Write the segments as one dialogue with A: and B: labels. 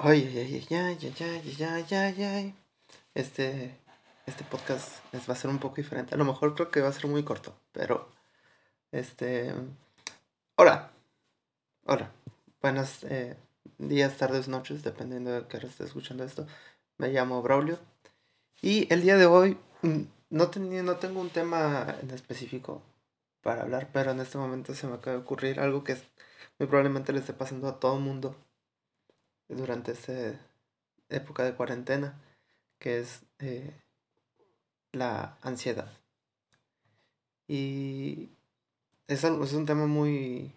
A: Ay, ay, ay, ay, ay, ay, ay, ay, ay, ay, Este, este podcast va a ser un poco diferente. A lo mejor creo que va a ser muy corto, pero... Este... Hola. Hola. Buenas eh, días, tardes, noches, dependiendo de qué hora esté escuchando esto. Me llamo Braulio. Y el día de hoy no, ten, no tengo un tema en específico para hablar, pero en este momento se me acaba de ocurrir algo que es, muy probablemente le esté pasando a todo el mundo durante esta época de cuarentena, que es eh, la ansiedad. Y es, es un tema muy,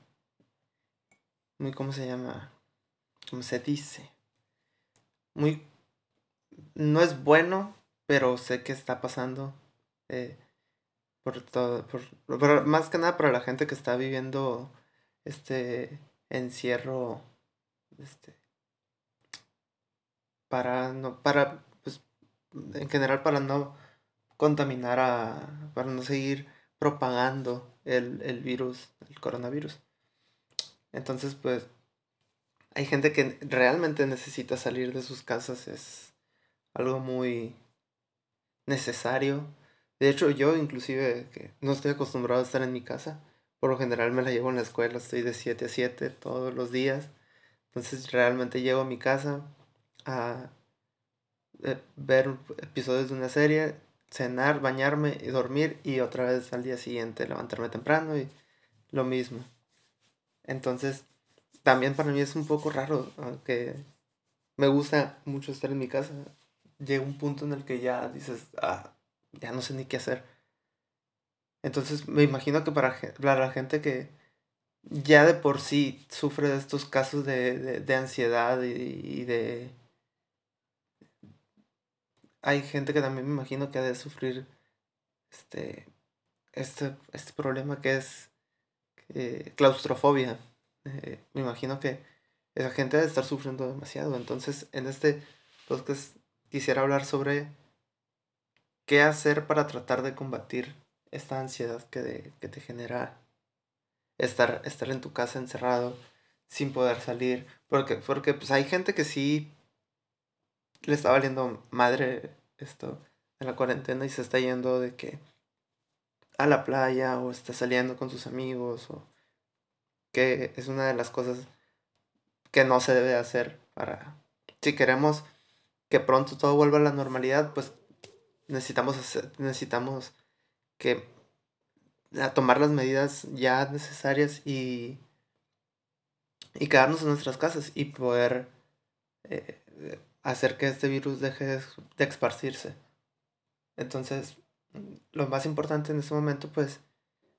A: muy, ¿cómo se llama? ¿Cómo se dice? Muy, no es bueno, pero sé que está pasando. Eh, por todo, por, más que nada para la gente que está viviendo este encierro este, para no, para, pues, en general para no contaminar a, para no seguir propagando el, el virus, el coronavirus. Entonces, pues, hay gente que realmente necesita salir de sus casas, es algo muy necesario. De hecho, yo inclusive que no estoy acostumbrado a estar en mi casa, por lo general me la llevo en la escuela, estoy de 7 a 7 todos los días. Entonces realmente llego a mi casa, a eh, ver episodios de una serie, cenar, bañarme y dormir y otra vez al día siguiente levantarme temprano y lo mismo. Entonces, también para mí es un poco raro, aunque me gusta mucho estar en mi casa. Llega un punto en el que ya dices, ah, ya no sé ni qué hacer. Entonces, me imagino que para, la gente que ya de por sí sufre de estos casos de, ansiedad y de hay gente que también me imagino que ha de sufrir este, este, este problema que es eh, claustrofobia. Eh, me imagino que esa gente debe estar sufriendo demasiado. Entonces, en este podcast quisiera hablar sobre qué hacer para tratar de combatir esta ansiedad que, que te genera estar, estar en tu casa encerrado sin poder salir. Porque, porque pues hay gente que sí le está valiendo madre esto en la cuarentena y se está yendo de que a la playa o está saliendo con sus amigos o que es una de las cosas que no se debe hacer para si queremos que pronto todo vuelva a la normalidad pues necesitamos hacer, necesitamos que tomar las medidas ya necesarias y y quedarnos en nuestras casas y poder eh, hacer que este virus deje de esparcirse. Entonces, lo más importante en este momento, pues,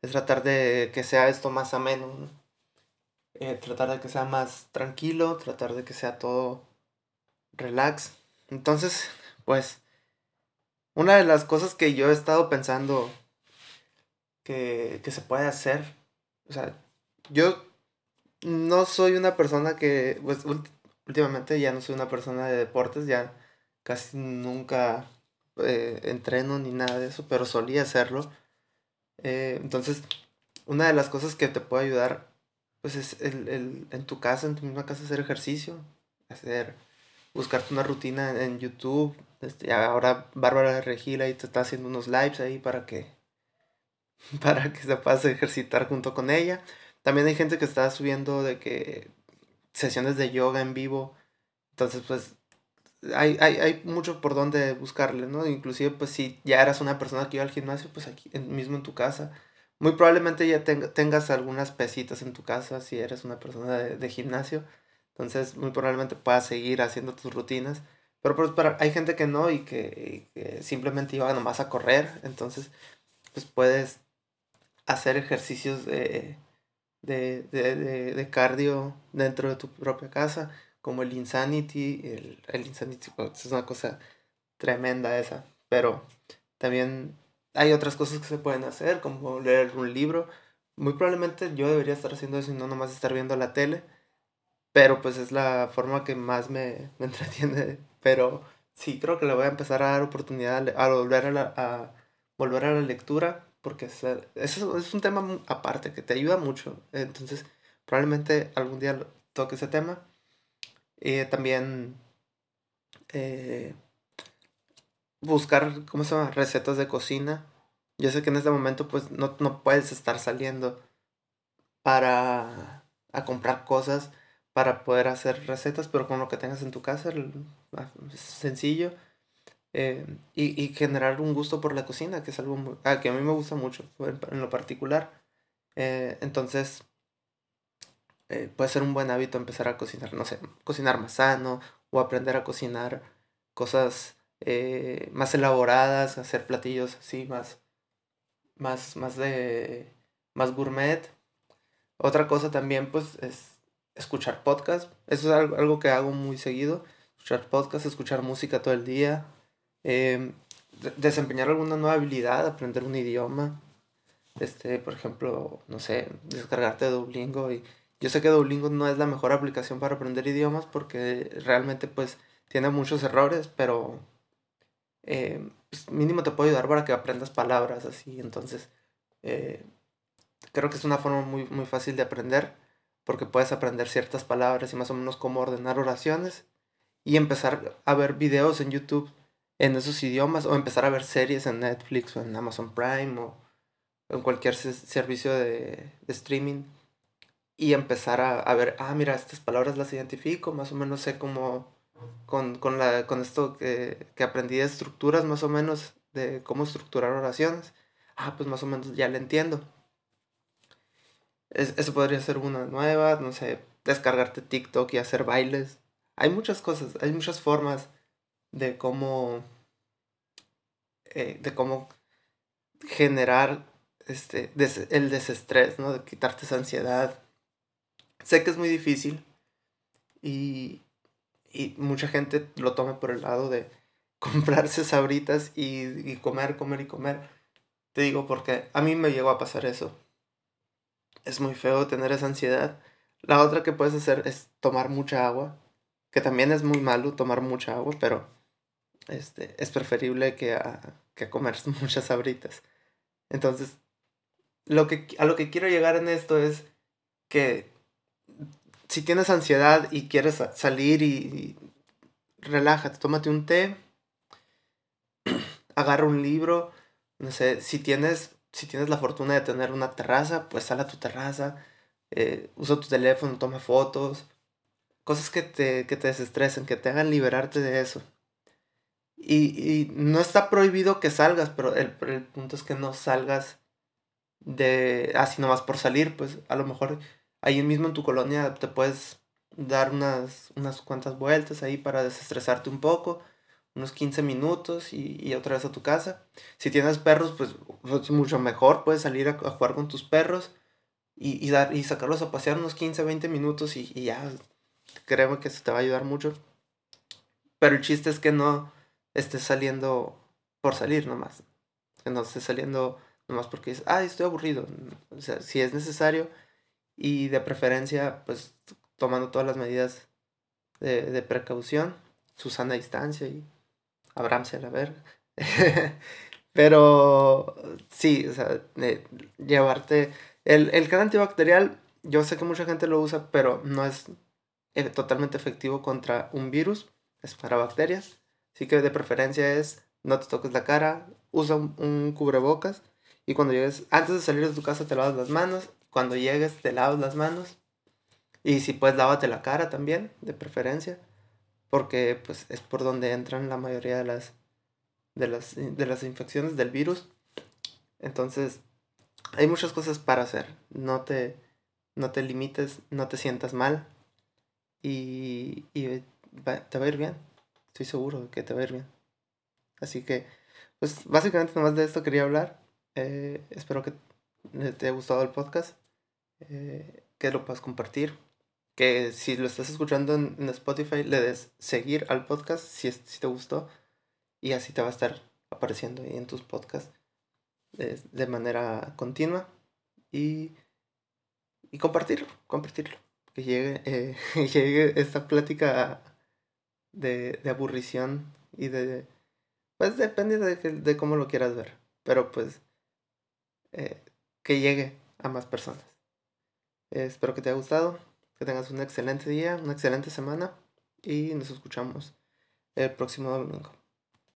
A: es tratar de que sea esto más ameno, eh, tratar de que sea más tranquilo, tratar de que sea todo relax. Entonces, pues, una de las cosas que yo he estado pensando que, que se puede hacer, o sea, yo no soy una persona que, pues, últimamente ya no soy una persona de deportes, ya casi nunca eh, entreno ni nada de eso, pero solía hacerlo. Eh, entonces, una de las cosas que te puede ayudar, pues es el, el, en tu casa, en tu misma casa, hacer ejercicio, hacer, buscarte una rutina en, YouTube. Este, ahora Bárbara Regila y te está haciendo unos lives ahí para que, para que se puedas ejercitar junto con ella. También hay gente que está subiendo de que sesiones de yoga en vivo. Entonces, pues, hay, hay, hay mucho por donde buscarle, ¿no? Inclusive, pues, si ya eras una persona que iba al gimnasio, pues aquí mismo en tu casa. Muy probablemente ya tengas algunas pesitas en tu casa si eres una persona de, gimnasio. Entonces, muy probablemente puedas seguir haciendo tus rutinas. Pero pues, para, hay gente que no y que, que simplemente iba nomás a correr. Entonces, pues puedes hacer ejercicios de de, de, de, de, cardio dentro de tu propia casa, como el Insanity. El, el Insanity es una cosa tremenda esa, pero también hay otras cosas que se pueden hacer, como leer un libro. Muy probablemente yo debería estar haciendo eso y no nomás estar viendo la tele, pero pues es la forma que más me, me entretiene. Pero sí, creo que le voy a empezar a dar oportunidad a, volver a, la, a volver a la lectura porque eso es un tema aparte que te ayuda mucho. Entonces, probablemente algún día toque ese tema. También eh, buscar, ¿cómo se? Recetas de cocina. Yo sé que en este momento pues no, no puedes estar saliendo para a comprar cosas para poder hacer recetas, pero con lo que tengas en tu casa, ah, es sencillo. Eh, y, y, generar un gusto por la cocina, que es algo ah, que a mí me gusta mucho en, lo particular. Eh, entonces, eh, puede ser un buen hábito empezar a cocinar, no sé, cocinar más sano o aprender a cocinar cosas más elaboradas, hacer platillos así más, más, más de, más gourmet. Otra cosa también, pues, es escuchar podcast. Eso es algo, que hago muy seguido. Escuchar podcast, escuchar música todo el día. Em, desempeñar alguna nueva habilidad, aprender un idioma. Este, por ejemplo, no sé, descargarte Duolingo y yo sé que Duolingo no es la mejor aplicación para aprender idiomas porque realmente pues tiene muchos errores, pero eh, pues, mínimo te puede ayudar para que aprendas palabras así. Entonces, eh, creo que es una forma muy, muy fácil de aprender porque puedes aprender ciertas palabras y más o menos cómo ordenar oraciones y empezar a ver videos en YouTube en esos idiomas o empezar a ver series en Netflix o en Amazon Prime o en cualquier servicio de, streaming y empezar a, ver, ah, mira, estas palabras las identifico, más o menos sé cómo, con, la, con esto que, que aprendí de estructuras más o menos, de cómo estructurar oraciones, ah, pues más o menos ya le entiendo. eso podría ser una nueva, no sé, descargarte TikTok y hacer bailes. Hay muchas cosas, hay muchas formas de cómo, eh, de cómo generar este, el desestrés, ¿no? De quitarte esa ansiedad. Sé que es muy difícil y, y mucha gente lo toma por el lado de comprarse sabritas y, y comer, comer y comer. Te digo porque a mí me llegó a pasar eso. Es muy feo tener esa ansiedad. La otra que puedes hacer es tomar mucha agua, que también es muy malo tomar mucha agua, pero este, es preferible que a, que comer muchas sabritas. Entonces, lo que, a lo que quiero llegar en esto es que si tienes ansiedad y quieres salir y, relájate, tómate un té, agarra un libro, no sé, si tienes, si tienes la fortuna de tener una terraza, pues sal a tu terraza, eh, usa tu teléfono, toma fotos, cosas que te, que te desestresen, que te hagan liberarte de eso. Y, no está prohibido que salgas, pero el, punto es que no salgas de así nomás por salir, pues a lo mejor ahí mismo en tu colonia te puedes dar unas, unas cuantas vueltas ahí para desestresarte un poco, unos 15 minutos y, otra vez a tu casa. Si tienes perros, pues, pues mucho mejor, puedes salir a, jugar con tus perros y, dar, y sacarlos a pasear unos 15, 20 minutos y, y ya, créeme que te va a ayudar mucho. Pero el chiste es que no, estés saliendo por salir nomás. Que no estés saliendo nomás porque dices, ah, estoy aburrido. O sea, si es necesario y de preferencia, pues tomando todas las medidas de, de precaución, su sana distancia y abramse a la verga. Pero sí, o sea, llevarte. El, el antibacterial, yo sé que mucha gente lo usa, pero no es eh, totalmente efectivo contra un virus, es para bacterias. Así que de preferencia es no te toques la cara, usa un, cubrebocas y cuando llegues, antes de salir de tu casa te lavas las manos, cuando llegues te lavas las manos y si puedes lávate la cara también, de preferencia, porque pues es por donde entran la mayoría de las de las, de las infecciones del virus. Entonces, hay muchas cosas para hacer. No te, no te limites, no te sientas mal y, y te va a ir bien estoy seguro de que te va a ir bien. Así que, pues básicamente nomás de esto quería hablar. Eh, espero que te haya gustado el podcast, eh, que lo puedas compartir, que si lo estás escuchando en, Spotify le des seguir al podcast si, si te gustó y así te va a estar apareciendo ahí en tus podcasts de, manera continua y, y compartirlo, compartirlo, que llegue, eh, llegue esta plática de, de aburrición y de... Pues depende de, de cómo lo quieras ver, pero pues eh, que llegue a más personas. espero que te haya gustado, que tengas un excelente día, una excelente semana y nos escuchamos el próximo domingo.